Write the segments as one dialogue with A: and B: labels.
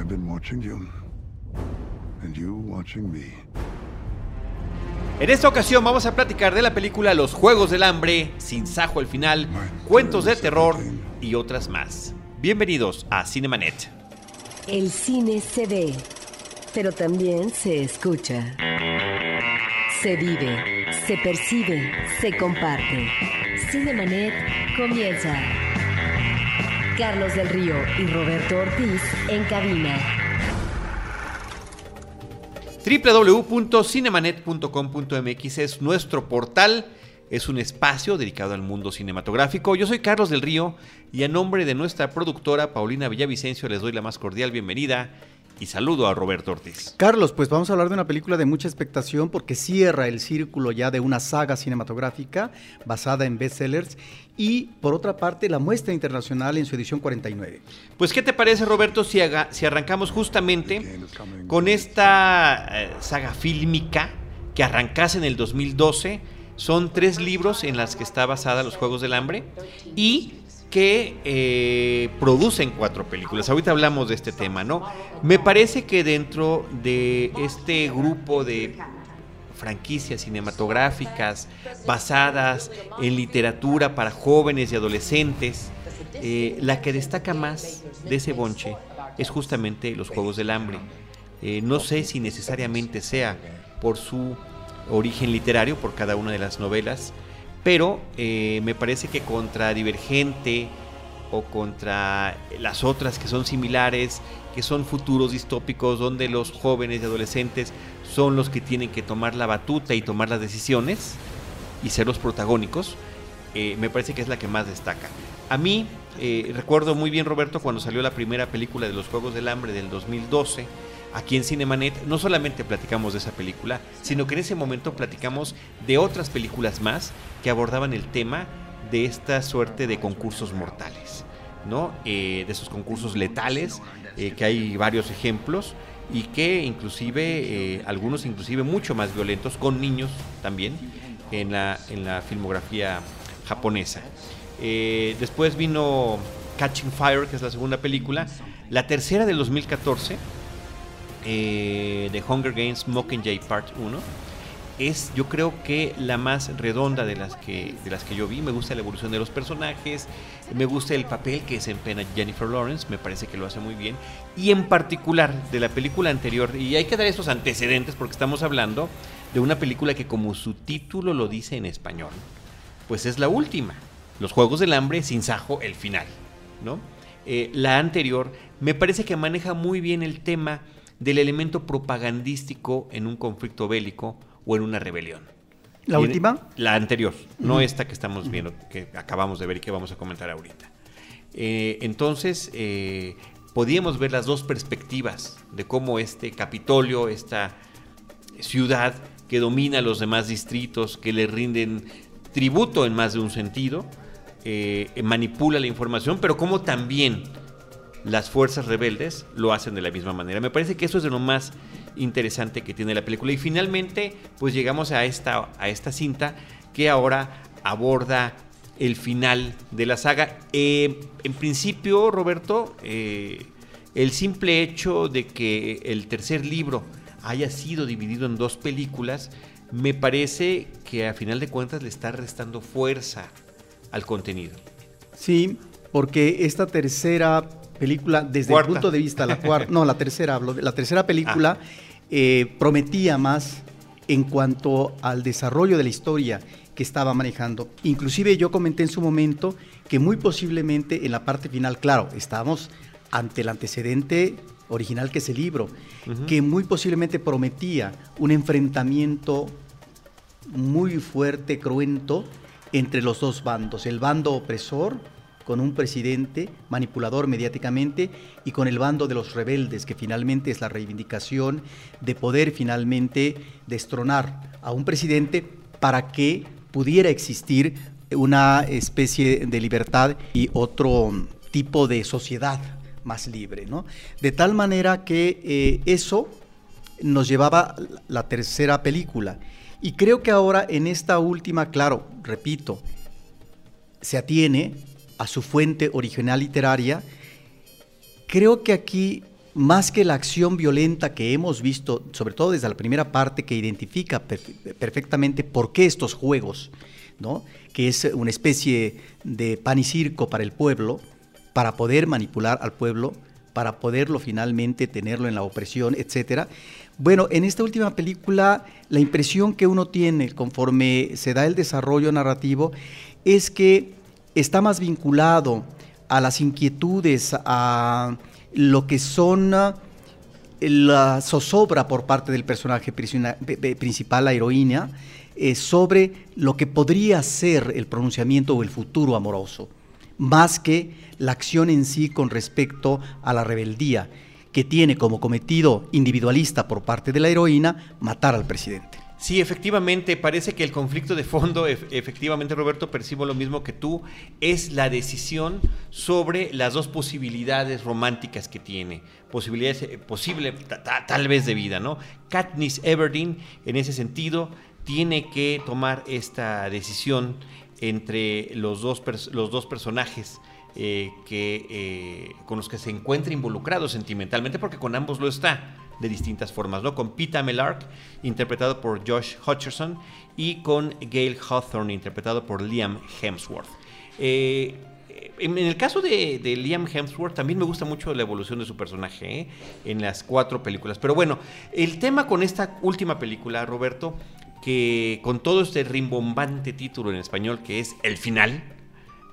A: I've been watching you. And you watching me.
B: En esta ocasión vamos a platicar de la película Los Juegos del Hambre, Sin Sajo al final, Cuentos de Terror y otras más. Bienvenidos a Cinemanet.
C: El cine se ve, pero también se escucha. Se vive, se percibe, se comparte. Cinemanet comienza. Carlos del Río y Roberto Ortiz en cabina.
B: www.cinemanet.com.mx es nuestro portal, es un espacio dedicado al mundo cinematográfico. Yo soy Carlos del Río y a nombre de nuestra productora Paulina Villavicencio les doy la más cordial bienvenida y saludo a Roberto Ortiz.
D: Carlos, pues vamos a hablar de una película de mucha expectación porque cierra el círculo ya de una saga cinematográfica basada en bestsellers y por otra parte la muestra internacional en su edición 49.
B: Pues ¿qué te parece Roberto si, haga- si arrancamos justamente con esta eh, saga fílmica que arrancase en el 2012? Son tres libros en las que está basada Los Juegos del Hambre y que eh, producen cuatro películas. Ahorita hablamos de este tema, ¿no? Me parece que dentro de este grupo de franquicias cinematográficas basadas en literatura para jóvenes y adolescentes, eh, la que destaca más de ese bonche es justamente Los Juegos del Hambre. Eh, no sé si necesariamente sea por su origen literario, por cada una de las novelas, pero eh, me parece que contra Divergente o contra las otras que son similares, que son futuros distópicos donde los jóvenes y adolescentes son los que tienen que tomar la batuta y tomar las decisiones y ser los protagónicos, eh, me parece que es la que más destaca. A mí, eh, recuerdo muy bien, Roberto, cuando salió la primera película de los Juegos del Hambre del 2012, aquí en Cinemanet, no solamente platicamos de esa película, sino que en ese momento platicamos de otras películas más que abordaban el tema de esta suerte de concursos mortales, ¿no? Eh, de esos concursos letales, eh, que hay varios ejemplos y que inclusive, eh, algunos inclusive mucho más violentos, con niños también, en la, en la filmografía japonesa. Después vino Catching Fire, que es la segunda película. La tercera del 2014, eh, Hunger Games Mockingjay Part 1, es yo creo que la más redonda de las que de las que yo vi. Me gusta la evolución de los personajes, me gusta el papel que desempeña Jennifer Lawrence, me parece que lo hace muy bien. Y en particular de la película anterior, y hay que dar estos antecedentes porque estamos hablando de una película que como su título lo dice en español, pues es la última. Los Juegos del Hambre sin Sajo, el final, ¿no? Eh, la anterior me parece que maneja muy bien el tema del elemento propagandístico en un conflicto bélico o en una rebelión.
D: ¿La
B: Y
D: última?
B: La anterior, no esta que estamos viendo, que acabamos de ver y que vamos a comentar ahorita. Eh, entonces, eh, podíamos ver las dos perspectivas de cómo este Capitolio, esta ciudad que domina a los demás distritos, que le rinden tributo en más de un sentido, eh, manipula la información, pero cómo también las fuerzas rebeldes lo hacen de la misma manera. Me parece que eso es de lo más interesante que tiene la película. Y finalmente, pues llegamos a esta, a esta cinta que ahora aborda el final de la saga. Eh, en principio, Roberto, eh, el simple hecho de que el tercer libro haya sido dividido en dos películas, me parece que a final de cuentas le está restando fuerza al contenido.
D: Sí, porque esta tercera película, desde
B: Cuarta.
D: el punto de vista, la cuarta, no, la tercera, hablo la tercera película, eh, prometía más en cuanto al desarrollo de la historia que estaba manejando. Inclusive yo comenté en su momento que muy posiblemente en la parte final, claro, estábamos ante el antecedente original que es el libro, que muy posiblemente prometía un enfrentamiento muy fuerte, cruento, entre los dos bandos, el bando opresor con un presidente manipulador mediáticamente y con el bando de los rebeldes, que finalmente es la reivindicación de poder finalmente destronar a un presidente para que pudiera existir una especie de libertad y otro tipo de sociedad más libre, ¿no? De tal manera que eh, eso nos llevaba la tercera película. Y creo que ahora en esta última, claro, repito, se atiene a su fuente original literaria. Creo que aquí más que la acción violenta que hemos visto, sobre todo desde la primera parte, que identifica perfectamente por qué estos juegos, ¿no? que es una especie de pan y circo para el pueblo, para poder manipular al pueblo, para poderlo finalmente tenerlo en la opresión, etcétera. Bueno, en esta última película, la impresión que uno tiene conforme se da el desarrollo narrativo es que está más vinculado a las inquietudes, a lo que son ah, la zozobra por parte del personaje principal, la heroína, eh, sobre lo que podría ser el pronunciamiento o el futuro amoroso, más que la acción en sí con respecto a la rebeldía, que tiene como cometido individualista por parte de la heroína matar al presidente.
B: Sí, efectivamente, parece que el conflicto de fondo, efectivamente Roberto, percibo lo mismo que tú, es la decisión sobre las dos posibilidades románticas que tiene, posibilidades eh, posible tal vez de vida, ¿no? Katniss Everdeen, en ese sentido, tiene que tomar esta decisión entre los dos, los dos personajes eh, que, eh, con los que se encuentra involucrado sentimentalmente, porque con ambos lo está de distintas formas, ¿no? Con Pita Melark, interpretado por Josh Hutcherson, y con Gail Hawthorne, interpretado por Liam Hemsworth. Eh, en, el caso de, Liam Hemsworth, también me gusta mucho la evolución de su personaje ¿eh? en las cuatro películas. Pero bueno, el tema con esta última película, Roberto, que con todo este rimbombante título en español que es El final,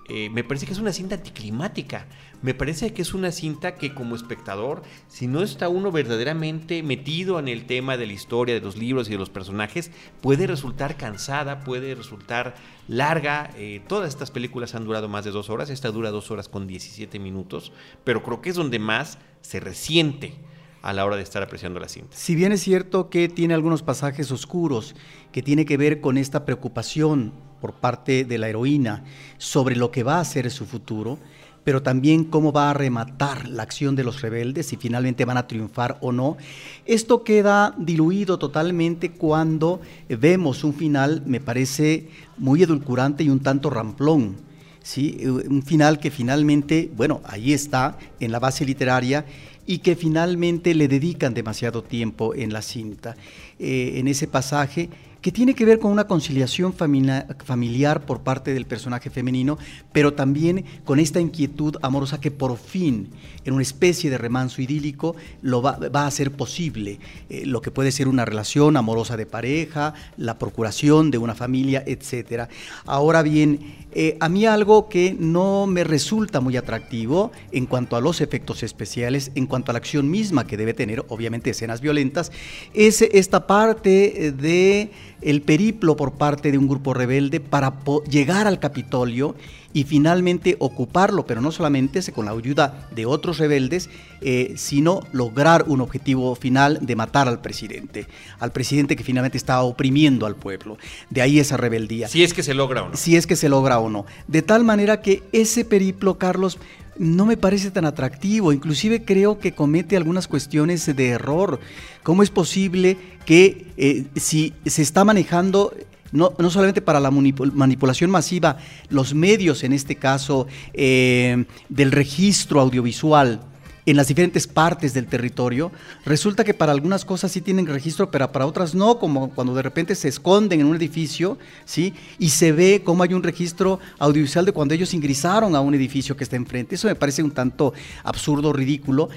B: eh, me parece que es una cinta anticlimática. Me parece que es una cinta que como espectador, si no está uno verdaderamente metido en el tema de la historia, de los libros y de los personajes, puede resultar cansada, puede resultar larga. Eh, todas estas películas han durado más de dos horas, esta dura dos horas con 17 minutos, pero creo que es donde más se resiente a la hora de estar apreciando la cinta.
D: Si bien es cierto que tiene algunos pasajes oscuros que tiene que ver con esta preocupación por parte de la heroína sobre lo que va a ser su futuro, pero también cómo va a rematar la acción de los rebeldes, si finalmente van a triunfar o no. Esto queda diluido totalmente cuando vemos un final, me parece, muy edulcorante y un tanto ramplón. ¿sí? Un final que finalmente, bueno, ahí está, en la base literaria, y que finalmente le dedican demasiado tiempo en la cinta. Eh, en ese pasaje que tiene que ver con una conciliación familiar por parte del personaje femenino, pero también con esta inquietud amorosa que por fin, en una especie de remanso idílico, lo va, a ser posible, eh, lo que puede ser una relación amorosa de pareja, la procuración de una familia, etc. Ahora bien, eh, a mí algo que no me resulta muy atractivo en cuanto a los efectos especiales, en cuanto a la acción misma que debe tener, obviamente escenas violentas, es esta parte de el periplo por parte de un grupo rebelde para llegar al Capitolio y finalmente ocuparlo, pero no solamente con la ayuda de otros rebeldes, eh, sino lograr un objetivo final de matar al presidente, al presidente que finalmente estaba oprimiendo al pueblo. De ahí esa rebeldía.
B: Si es que se logra o no.
D: Si es que se logra o no. De tal manera que ese periplo, Carlos, no me parece tan atractivo, inclusive creo que comete algunas cuestiones de error. ¿Cómo es posible que eh, si se está manejando no, solamente para la manipulación masiva, los medios, en este caso, eh, del registro audiovisual, en las diferentes partes del territorio, resulta que para algunas cosas sí tienen registro, pero para otras no, como cuando de repente se esconden en un edificio, ¿sí? Y se ve cómo hay un registro audiovisual de cuando ellos ingresaron a un edificio que está enfrente. Eso me parece un tanto absurdo, ridículo,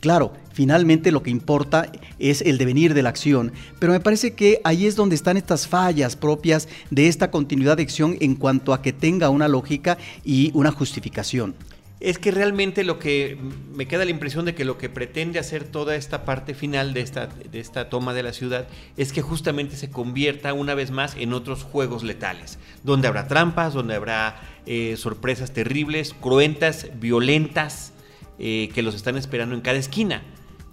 D: Claro, finalmente lo que importa es el devenir de la acción, pero me parece que ahí es donde están estas fallas propias de esta continuidad de acción en cuanto a que tenga una lógica y una justificación.
B: Es que realmente lo que me queda la impresión de que lo que pretende hacer toda esta parte final de esta, de esta toma de la ciudad es que justamente se convierta una vez más en otros juegos letales, donde habrá trampas, donde habrá eh, sorpresas terribles, cruentas, violentas, eh, que los están esperando en cada esquina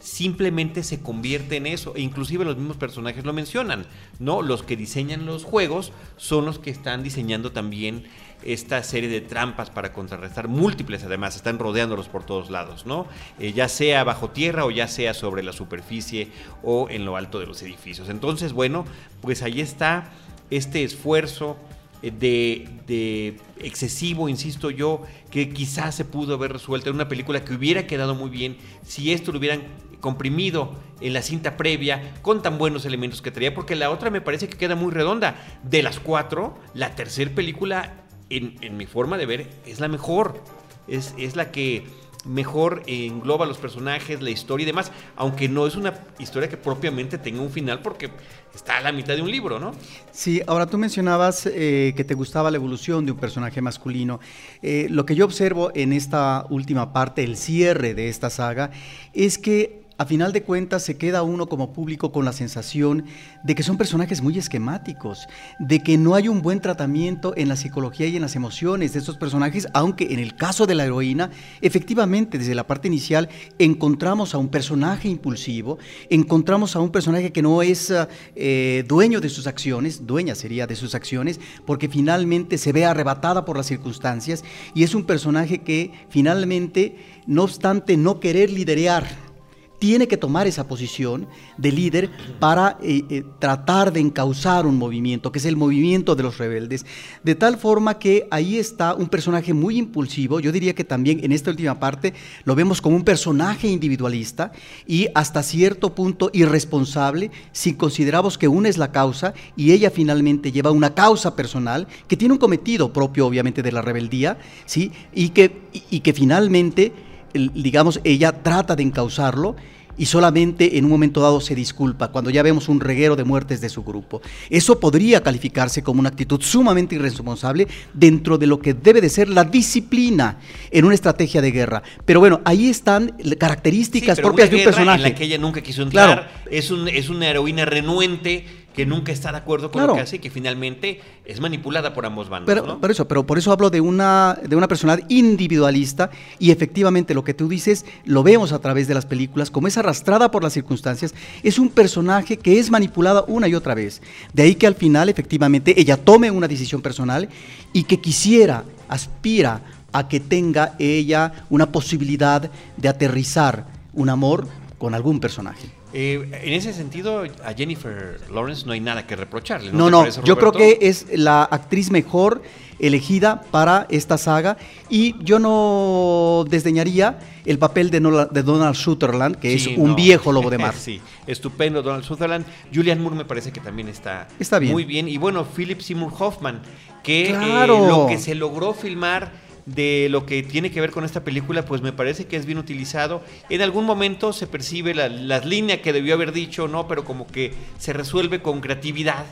B: simplemente se convierte en eso. E inclusive los mismos personajes lo mencionan, ¿no? Los que diseñan los juegos son los que están diseñando también esta serie de trampas para contrarrestar múltiples, además, están rodeándolos por todos lados, ¿no? Eh, ya sea bajo tierra o ya sea sobre la superficie o en lo alto de los edificios. Entonces, bueno, pues ahí está este esfuerzo eh, de, de, excesivo, insisto yo, que quizás se pudo haber resuelto en una película que hubiera quedado muy bien si esto lo hubieran comprimido en la cinta previa con tan buenos elementos que traía, porque la otra me parece que queda muy redonda. De las cuatro, la tercera película, en, en mi forma de ver, es la mejor. Es, es la que mejor engloba los personajes, la historia y demás, aunque no es una historia que propiamente tenga un final porque está a la mitad de un libro, ¿no?
D: Sí, ahora tú mencionabas eh, que te gustaba la evolución de un personaje masculino. Eh, lo que yo observo en esta última parte, el cierre de esta saga, es que a final de cuentas se queda uno como público con la sensación de que son personajes muy esquemáticos, de que no hay un buen tratamiento en la psicología y en las emociones de estos personajes, aunque en el caso de la heroína, efectivamente desde la parte inicial encontramos a un personaje impulsivo, encontramos a un personaje que no es eh, dueño de sus acciones, dueña sería de sus acciones, porque finalmente se ve arrebatada por las circunstancias y es un personaje que finalmente, no obstante no querer liderear, tiene que tomar esa posición de líder para eh, eh, tratar de encauzar un movimiento, que es el movimiento de los rebeldes, de tal forma que ahí está un personaje muy impulsivo, yo diría que también en esta última parte lo vemos como un personaje individualista y hasta cierto punto irresponsable si consideramos que una es la causa y ella finalmente lleva una causa personal que tiene un cometido propio obviamente de la rebeldía, ¿sí? y, que, y que finalmente digamos, ella trata de encauzarlo y solamente en un momento dado se disculpa, cuando ya vemos un reguero de muertes de su grupo. Eso podría calificarse como una actitud sumamente irresponsable dentro de lo que debe de ser la disciplina en una estrategia de guerra. Pero bueno, ahí están características propias de un personaje.
B: En la que ella nunca quiso entrar, es, un, es una heroína renuente que nunca está de acuerdo con lo que hace y que finalmente es manipulada por ambos bandos.
D: Pero, por eso, pero por eso hablo de una, de una personalidad individualista y efectivamente lo que tú dices lo vemos a través de las películas, como es arrastrada por las circunstancias, es un personaje que es manipulada una y otra vez. De ahí que al final efectivamente ella tome una decisión personal y que quisiera, aspira a que tenga ella una posibilidad de aterrizar un amor con algún personaje.
B: Eh, en ese sentido, a Jennifer Lawrence no hay nada que reprocharle.
D: No, no, yo creo que es la actriz mejor elegida para esta saga y yo no desdeñaría el papel de, Donald Sutherland, que es un viejo lobo de mar.
B: sí, estupendo Donald Sutherland. Julian Moore me parece que también está, está bien. muy bien. Y bueno, Philip Seymour Hoffman, que eh, lo que se logró filmar de lo que tiene que ver con esta película, pues me parece que es bien utilizado. En algún momento se percibe la, línea que debió haber dicho, ¿no? Pero como que se resuelve con creatividad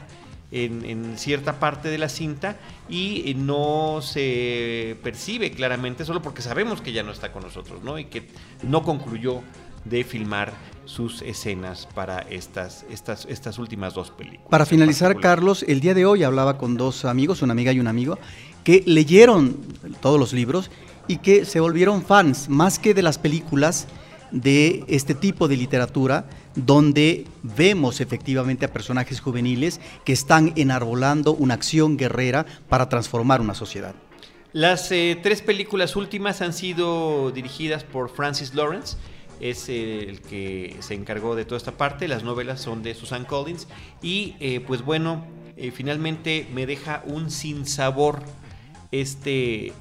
B: en, cierta parte de la cinta y no se percibe claramente solo porque sabemos que ya no está con nosotros, ¿no? Y que no concluyó de filmar sus escenas para estas, estas, estas últimas dos películas.
D: Para finalizar, Carlos, el día de hoy hablaba con dos amigos, una amiga y un amigo, que leyeron todos los libros y que se volvieron fans, más que de las películas, de este tipo de literatura, donde vemos efectivamente a personajes juveniles que están enarbolando una acción guerrera para transformar una sociedad.
B: Las eh, tres películas últimas han sido dirigidas por Francis Lawrence, es el que se encargó de toda esta parte, las novelas son de Susan Collins y eh, pues bueno, eh, finalmente me deja un sinsabor este eh,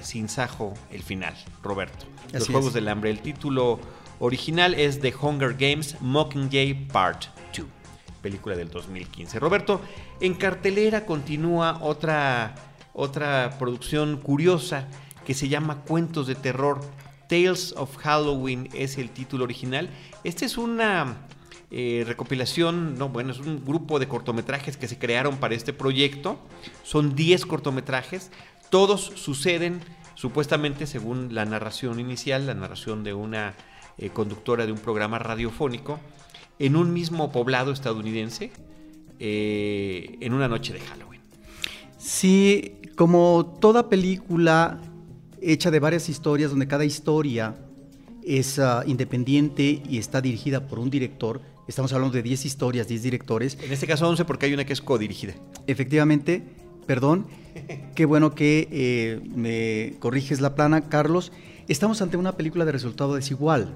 B: sinsajo el final, Roberto. Los Juegos del Hambre. El título original es The Hunger Games Mockingjay Part 2, película del 2015. Roberto, en cartelera continúa otra, otra producción curiosa que se llama Cuentos de Terror. Tales of Halloween es el título original. Esta es una eh, recopilación, no, bueno, es un grupo de cortometrajes que se crearon para este proyecto. Son 10 cortometrajes, todos suceden supuestamente según la narración inicial, la narración de una eh, conductora de un programa radiofónico, en un mismo poblado estadounidense, eh, en una noche de Halloween.
D: Sí, como toda película hecha de varias historias, donde cada historia es ah, independiente y está dirigida por un director, Estamos hablando de 10 historias, 10 directores.
B: En este caso 11 porque hay una que es codirigida.
D: Efectivamente, perdón, qué bueno que eh, me corriges la plana, Carlos. Estamos ante una película de resultado desigual,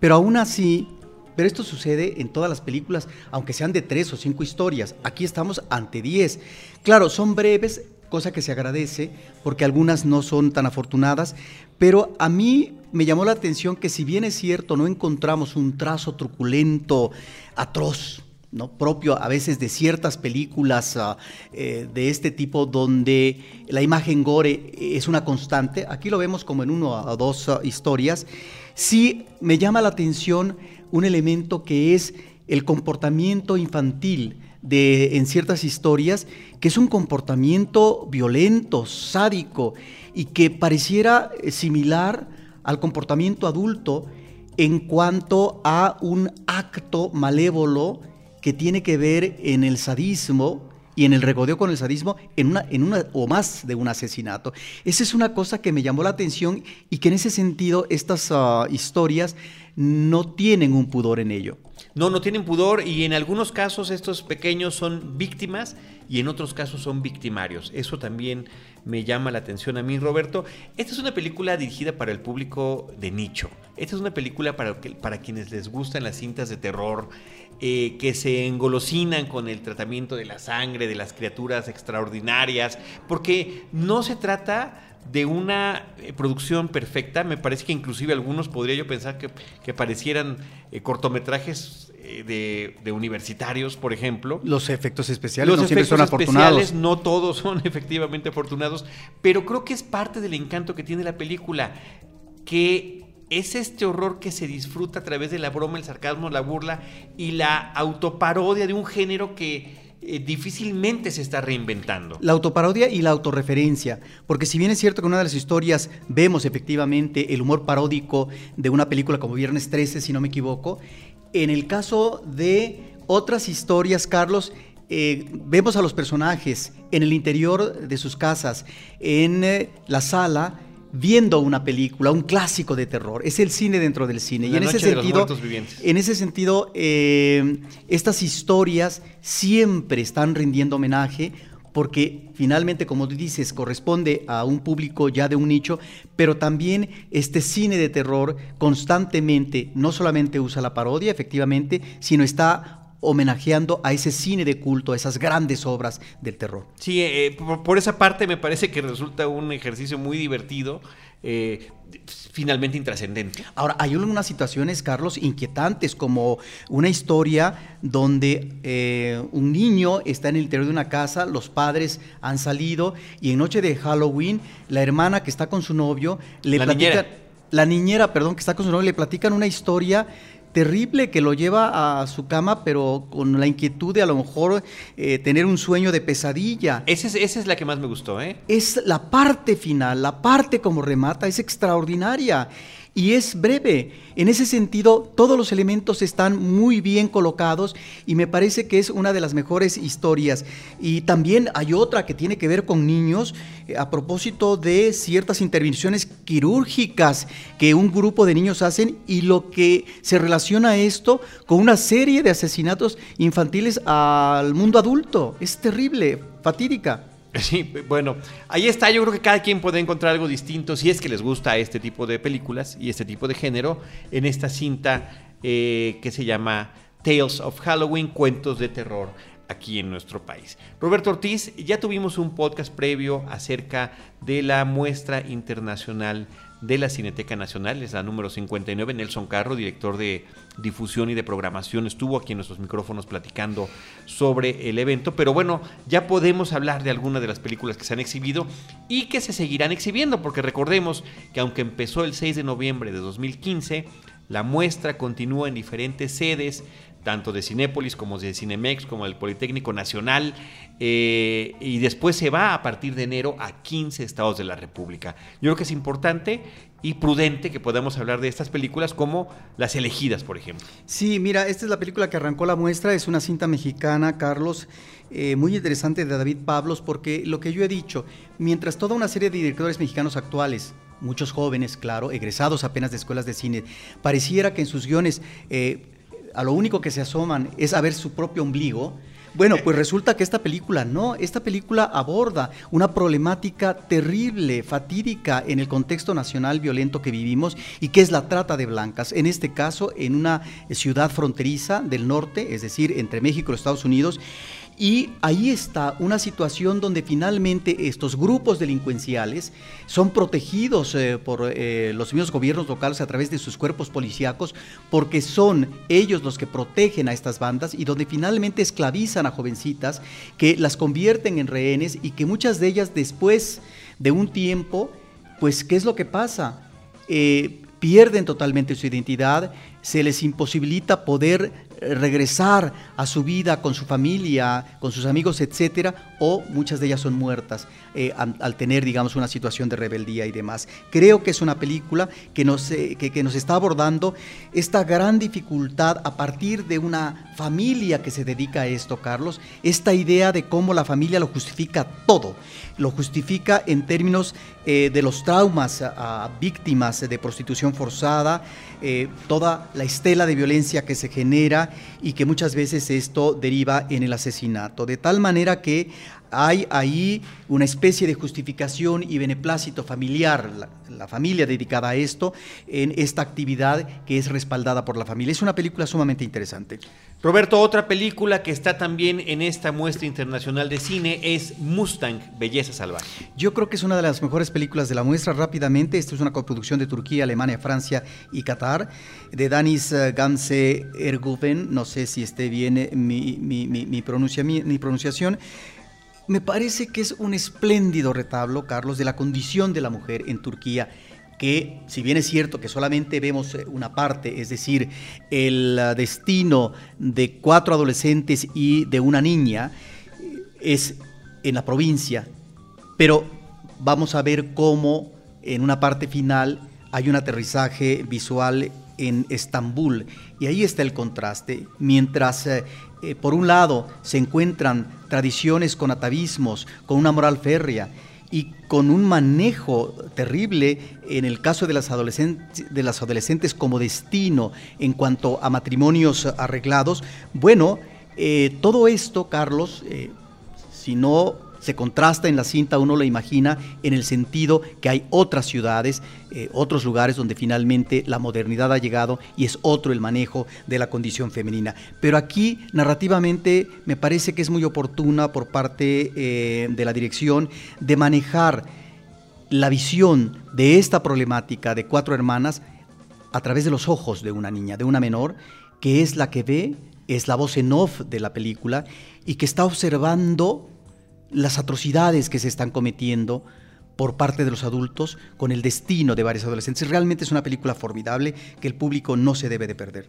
D: pero aún así Pero esto sucede en todas las películas, aunque sean de tres o cinco historias. Aquí estamos ante diez. Claro, son breves, cosa que se agradece, porque algunas no son tan afortunadas, pero a mí me llamó la atención que si bien es cierto, no encontramos un trazo truculento, atroz, ¿no? propio a veces de ciertas películas uh, eh, de este tipo donde la imagen gore es una constante, aquí lo vemos como en uno o dos uh, historias, sí me llama la atención un elemento que es el comportamiento infantil de, en ciertas historias, que es un comportamiento violento, sádico, y que pareciera eh, similar al comportamiento adulto en cuanto a un acto malévolo que tiene que ver en el sadismo y en el regodeo con el sadismo en una, o más de un asesinato. Esa es una cosa que me llamó la atención y que en ese sentido estas uh, historias no tienen un pudor en ello.
B: No, no tienen pudor y en algunos casos estos pequeños son víctimas y en otros casos son victimarios. Eso también me llama la atención a mí, Roberto. Esta es una película dirigida para el público de nicho. Esta es una película para, para quienes les gustan las cintas de terror, eh, que se engolosinan con el tratamiento de la sangre, de las criaturas extraordinarias, porque no se trata de una eh, producción perfecta. Me parece que inclusive algunos podría yo pensar que, parecieran eh, cortometrajes eh, de, universitarios, por ejemplo.
D: Los efectos especiales no siempre son afortunados.
B: No todos son efectivamente afortunados, pero creo que es parte del encanto que tiene la película, que es este horror que se disfruta a través de la broma, el sarcasmo, la burla y la autoparodia de un género que eh, difícilmente se está reinventando.
D: La autoparodia y la autorreferencia, porque si bien es cierto que en una de las historias vemos efectivamente el humor paródico de una película como Viernes 13, si no me equivoco, en el caso de otras historias, Carlos, eh, vemos a los personajes en el interior de sus casas, en eh, la sala, viendo una película, un clásico de terror. Es el cine dentro del cine. y en ese, sentido, en ese sentido, eh, estas historias siempre están rindiendo homenaje porque finalmente, como tú dices, corresponde a un público ya de un nicho, pero también este cine de terror constantemente no solamente usa la parodia, efectivamente, sino está homenajeando a ese cine de culto, a esas grandes obras del terror.
B: Sí, eh, por, esa parte me parece que resulta un ejercicio muy divertido. Eh, finalmente intrascendente.
D: Ahora, hay unas situaciones, Carlos, inquietantes, como una historia donde eh, un niño está en el interior de una casa, los padres han salido y en noche de Halloween, la hermana que está con su novio le
B: la
D: Niñera. La niñera, perdón, que está con su novio, le platican una historia terrible que lo lleva a su cama, pero con la inquietud de a lo mejor eh, tener un sueño de pesadilla.
B: Esa es, esa es la que más me gustó, ¿eh?
D: Es la parte final, la parte como remata, es extraordinaria y es breve. En ese sentido, todos los elementos están muy bien colocados y me parece que es una de las mejores historias. Y también hay otra que tiene que ver con niños eh, a propósito de ciertas intervenciones quirúrgicas que un grupo de niños hacen y lo que se relaciona esto con una serie de asesinatos infantiles al mundo adulto. Es terrible, fatídica.
B: Sí, bueno, ahí está. Yo creo que cada quien puede encontrar algo distinto si es que les gusta este tipo de películas y este tipo de género en esta cinta eh, que se llama Tales of Halloween, cuentos de terror aquí en nuestro país. Roberto Ortiz, ya tuvimos un podcast previo acerca de la muestra internacional de la Cineteca Nacional, es la número 59. Nelson Carro, director de difusión y de programación, estuvo aquí en nuestros micrófonos platicando sobre el evento. Pero bueno, ya podemos hablar de algunas de las películas que se han exhibido y que se seguirán exhibiendo, porque recordemos que aunque empezó el 6 de noviembre de 2015, la muestra continúa en diferentes sedes tanto de Cinépolis como de Cinemex, como del Politécnico Nacional, eh, y después se va a partir de enero a 15 estados de la República. Yo creo que es importante y prudente que podamos hablar de estas películas como Las elegidas, por ejemplo.
D: Sí, mira, esta es la película que arrancó la muestra, es una cinta mexicana, Carlos, eh, muy interesante de David Pablos, porque lo que yo he dicho, mientras toda una serie de directores mexicanos actuales, muchos jóvenes, claro, egresados apenas de escuelas de cine, pareciera que en sus guiones... Eh, a lo único que se asoman es a ver su propio ombligo, Bueno, pues resulta que esta película no, esta película aborda una problemática terrible, fatídica en el contexto nacional violento que vivimos y que es la trata de blancas. En este caso, en una ciudad fronteriza del norte, es decir, entre México y Estados Unidos. Y ahí está una situación donde finalmente estos grupos delincuenciales son protegidos eh, por eh, los mismos gobiernos locales a través de sus cuerpos policíacos, porque son ellos los que protegen a estas bandas y donde finalmente esclavizan a jovencitas que las convierten en rehenes y que muchas de ellas después de un tiempo, pues, ¿qué es lo que pasa? Eh, pierden totalmente su identidad, se les imposibilita poder regresar a su vida con su familia, con sus amigos, etcétera, o muchas de ellas son muertas eh, al, tener, digamos, una situación de rebeldía y demás. Creo que es una película que nos, eh, que, nos está abordando esta gran dificultad a partir de una familia que se dedica a esto, Carlos, esta idea de cómo la familia lo justifica todo, lo justifica en términos eh, de los traumas a, víctimas de prostitución forzada, toda la estela de violencia que se genera y que muchas veces esto deriva en el asesinato. De tal manera que hay ahí una especie de justificación y beneplácito familiar, la, familia dedicada a esto, en esta actividad que es respaldada por la familia. Es una película sumamente interesante.
B: Roberto, otra película que está también en esta muestra internacional de cine es Mustang, Belleza Salvaje.
D: Yo creo que es una de las mejores películas de la muestra rápidamente. Esta es una coproducción de Turquía, Alemania, Francia y Qatar, de Danis eh, Gamse Erguven, no sé si esté bien eh, mi, mi, mi pronunciación. Me parece que es un espléndido retablo, Carlos, de la condición de la mujer en Turquía que si bien es cierto que solamente vemos eh, una parte, es decir, el ah, destino de cuatro adolescentes y de una niña, eh, es en la provincia, pero vamos a ver cómo en una parte final hay un aterrizaje visual en Estambul y ahí está el contraste. Mientras eh, eh, por un lado se encuentran tradiciones con atavismos, con una moral férrea y con un manejo terrible en el caso de las, adolescentes, como destino en cuanto a matrimonios arreglados, bueno, eh, todo esto, Carlos, si no se contrasta en la cinta, uno lo imagina en el sentido que hay otras ciudades, eh, otros lugares donde finalmente la modernidad ha llegado y es otro el manejo de la condición femenina. Pero aquí narrativamente me parece que es muy oportuna por parte eh, de la dirección de manejar la visión de esta problemática de cuatro hermanas a través de los ojos de una niña, de una menor, que es la que ve, es la voz en off de la película y que está observando las atrocidades que se están cometiendo por parte de los adultos con el destino de varios adolescentes. Realmente es una película formidable que el público no se debe de perder.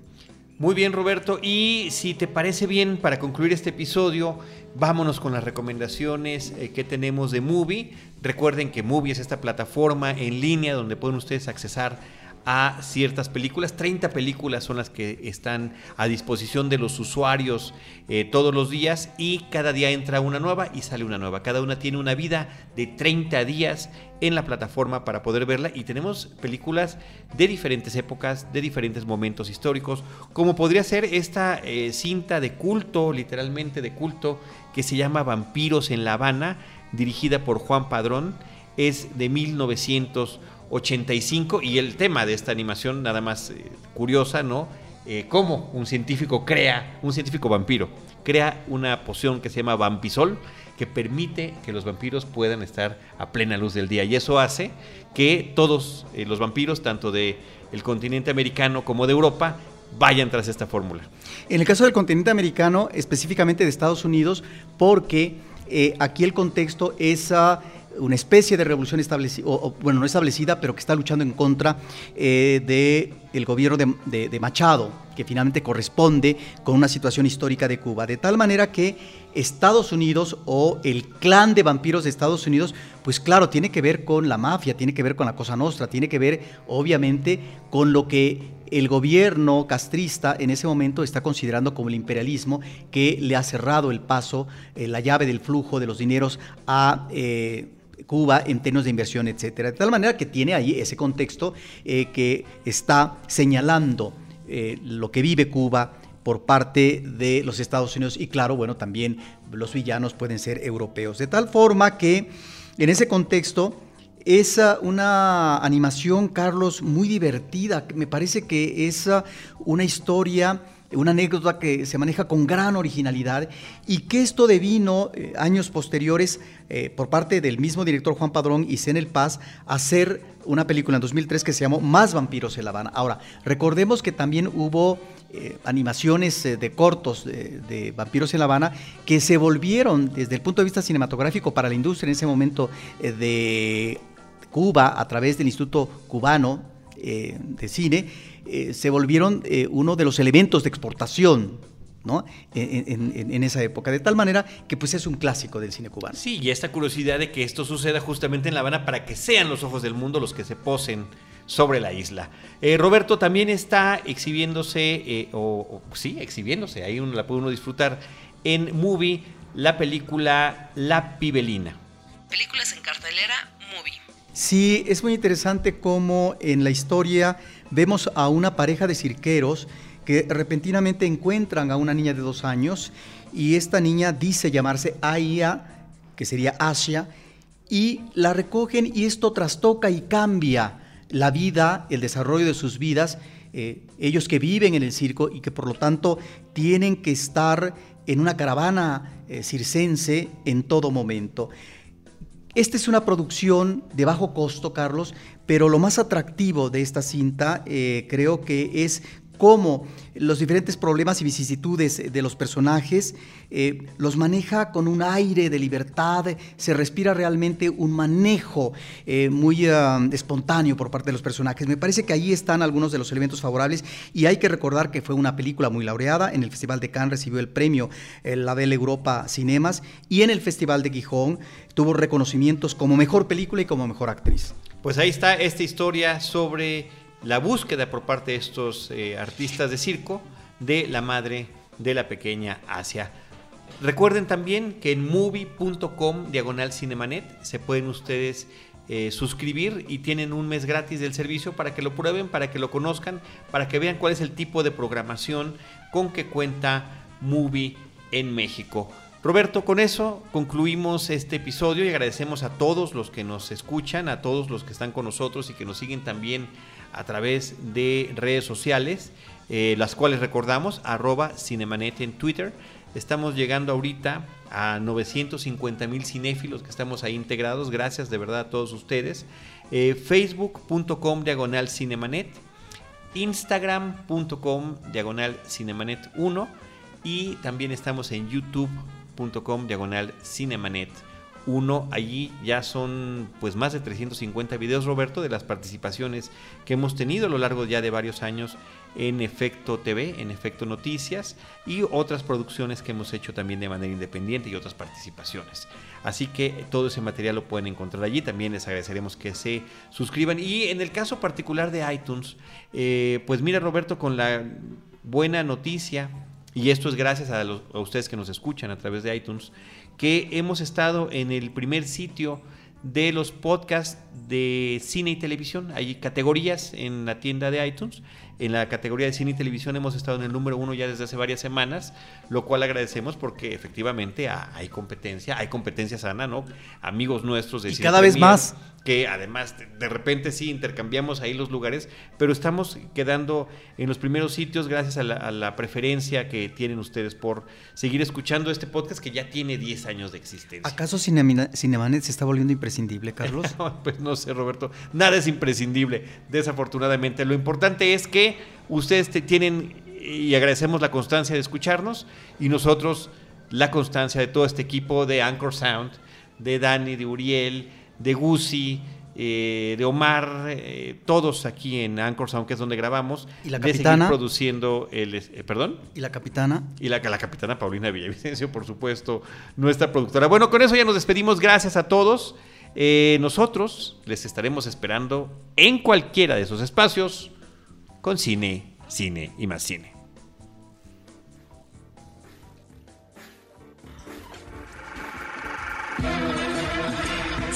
B: Muy bien, Roberto. Y si te parece bien, para concluir este episodio, vámonos con las recomendaciones eh, que tenemos de Movie. Recuerden que Movie es esta plataforma en línea donde pueden ustedes accesar a ciertas películas. 30 películas son las que están a disposición de los usuarios eh, todos los días y cada día entra una nueva y sale una nueva. Cada una tiene una vida de 30 días en la plataforma para poder verla y tenemos películas de diferentes épocas, de diferentes momentos históricos, como podría ser esta eh, cinta de culto, literalmente de culto, que se llama Vampiros en La Habana, dirigida por Juan Padrón, es de 1900 85 y el tema de esta animación nada más eh, curiosa, ¿no? Eh, cómo un científico crea, un científico vampiro, crea una poción que se llama vampisol que permite que los vampiros puedan estar a plena luz del día y eso hace que todos eh, los vampiros, tanto de continente americano como de Europa, vayan tras esta fórmula.
D: En el caso del continente americano, específicamente de Estados Unidos, porque aquí el contexto es una especie de revolución establecida, o, bueno, no establecida, pero que está luchando en contra eh, del gobierno de, de, Machado, que finalmente corresponde con una situación histórica de Cuba. De tal manera que Estados Unidos o el clan de vampiros de Estados Unidos, pues claro, tiene que ver con la mafia, tiene que ver con la Cosa Nostra, tiene que ver obviamente con lo que el gobierno castrista en ese momento está considerando como el imperialismo que le ha cerrado el paso, eh, la llave del flujo de los dineros a... Eh, Cuba en términos de inversión, etcétera. De tal manera que tiene ahí ese contexto eh, que está señalando lo que vive Cuba por parte de los Estados Unidos y claro, bueno, también los villanos pueden ser europeos. De tal forma que en ese contexto es una animación, Carlos, muy divertida. Me parece que es una historia una anécdota que se maneja con gran originalidad y que esto devino eh, años posteriores eh, por parte del mismo director Juan Padrón y Zenel Paz hacer una película en 2003 que se llamó Más vampiros en La Habana. Ahora, recordemos que también hubo eh, animaciones de cortos de, Vampiros en La Habana que se volvieron desde el punto de vista cinematográfico para la industria en ese momento de Cuba a través del Instituto Cubano de Cine eh, se volvieron eh, uno de los elementos de exportación ¿no? En, esa época, de tal manera que pues es un clásico del cine cubano.
B: Sí, y esta curiosidad de que esto suceda justamente en La Habana para que sean los ojos del mundo los que se posen sobre la isla. Eh, Roberto también está exhibiéndose, o, sí, exhibiéndose, ahí uno la puede uno disfrutar, en Movie, la película La Pibelina.
E: Películas en cartelera, Movie.
D: Sí, es muy interesante cómo en la historia vemos a una pareja de cirqueros que repentinamente encuentran a una niña de dos años y esta niña dice llamarse Aya, que sería Asia, y la recogen y esto trastoca y cambia la vida, el desarrollo de sus vidas, eh, ellos que viven en el circo y que por lo tanto tienen que estar en una caravana eh, circense en todo momento. Esta es una producción de bajo costo, Carlos, pero lo más atractivo de esta cinta eh, creo que es cómo los diferentes problemas y vicisitudes de los personajes eh, los maneja con un aire de libertad, se respira realmente un manejo eh, muy espontáneo por parte de los personajes. Me parece que ahí están algunos de los elementos favorables y hay que recordar que fue una película muy laureada, en el Festival de Cannes recibió el premio la Belle Europa Cinemas y en el Festival de Gijón tuvo reconocimientos como mejor película y como mejor actriz.
B: Pues ahí está esta historia sobre la búsqueda por parte de estos eh, artistas de circo de la madre de la pequeña Asia. Recuerden también que en movie.com diagonal cinemanet se pueden ustedes eh, suscribir y tienen un mes gratis del servicio para que lo prueben, para que lo conozcan, para que vean cuál es el tipo de programación con que cuenta Movie en México. Roberto, con eso concluimos este episodio y agradecemos a todos los que nos escuchan, a todos los que están con nosotros y que nos siguen también a través de redes sociales, eh, las cuales recordamos, arroba Cinemanet en Twitter. Estamos llegando ahorita a 950 mil cinéfilos que estamos ahí integrados. Gracias de verdad a todos ustedes. Eh, Facebook.com diagonal Cinemanet. Instagram.com diagonal Cinemanet 1. Y también estamos en YouTube com diagonal cinemanet 1. Allí ya son pues más de 350 videos, Roberto, de las participaciones que hemos tenido a lo largo ya de varios años en Efecto TV, en Efecto Noticias y otras producciones que hemos hecho también de manera independiente y otras participaciones. Así que todo ese material lo pueden encontrar allí. También les agradeceremos que se suscriban. Y en el caso particular de iTunes, eh, pues mira Roberto, con la buena noticia y esto es gracias a, a, ustedes que nos escuchan a través de iTunes, que hemos estado en el primer sitio de los podcasts de cine y televisión. Hay categorías en la tienda de iTunes en la categoría de cine y televisión hemos estado en el número uno ya desde hace varias semanas, lo cual agradecemos porque efectivamente hay competencia, hay competencia sana, ¿no? Amigos nuestros de
D: y cada vez más
B: que además de repente sí intercambiamos ahí los lugares, pero estamos quedando en los primeros sitios gracias a la, preferencia que tienen ustedes por seguir escuchando este podcast que ya tiene 10 años de existencia.
D: ¿Acaso Cinemanet se está volviendo imprescindible, Carlos?
B: pues no sé, Roberto, nada es imprescindible, desafortunadamente. Lo importante es que ustedes tienen y agradecemos la constancia de escucharnos y nosotros la constancia de todo este equipo de Anchor Sound, de Dani, de Uriel, de Gusi, eh, de Omar, eh, todos aquí en Anchor Sound, que es donde grabamos,
D: ¿Y la capitana?
B: de produciendo el... Eh, ¿Perdón?
D: ¿Y la capitana?
B: Y la, la capitana Paulina Villavicencio, por supuesto, nuestra productora. Bueno, con eso ya nos despedimos. Gracias a todos. nosotros les estaremos esperando en cualquiera de esos espacios con cine, cine y más cine.